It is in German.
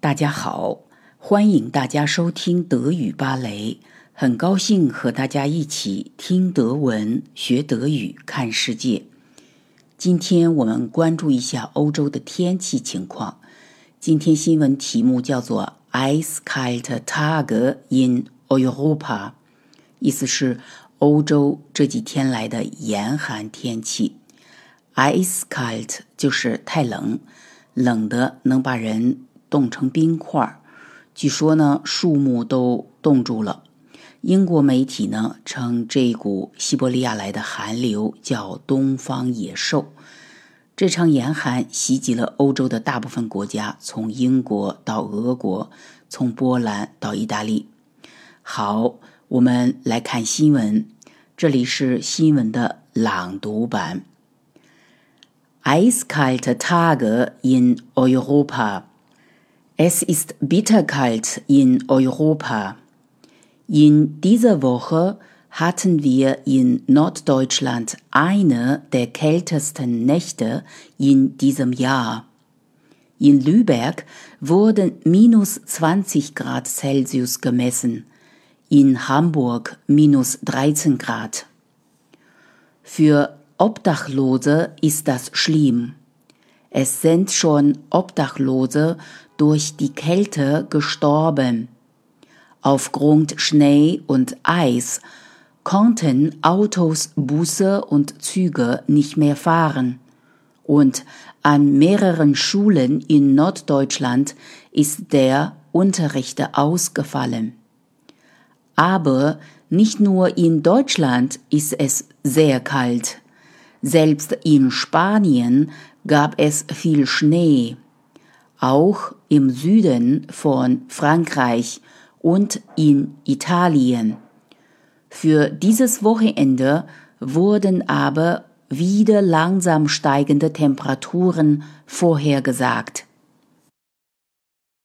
大家好，欢迎大家收听德语芭蕾。很高兴和大家一起听德文、学德语、看世界。今天我们关注一下欧洲的天气情况。今天新闻题目叫做 “Eiskalte Tage in Europa”，意思是欧洲这几天来的严寒天气。Eiskalt 就是太冷，冷的能把人冻成冰块。据说呢，树木都冻住了。英国媒体呢称这股西伯利亚来的寒流叫“东方野兽”。这场严寒袭击了欧洲的大部分国家，从英国到俄国，从波兰到意大利。好，我们来看新闻。这里是新闻的朗读版。Eiskalte Tage in Europa. Es ist bitterkalt in Europa. In dieser Woche hatten wir in Norddeutschland eine der kältesten Nächte in diesem Jahr. In Lübeck wurden minus 20 Grad Celsius gemessen, in Hamburg minus 13 Grad. Für Obdachlose ist das schlimm. Es sind schon Obdachlose durch die Kälte gestorben. Aufgrund Schnee und Eis konnten Autos, Busse und Züge nicht mehr fahren. Und an mehreren Schulen in Norddeutschland ist der Unterricht ausgefallen. Aber nicht nur in Deutschland ist es sehr kalt. Selbst in Spanien gab es viel Schnee. Auch im Süden von Frankreich und in Italien. Für dieses Wochenende wurden aber wieder langsam steigende Temperaturen vorhergesagt.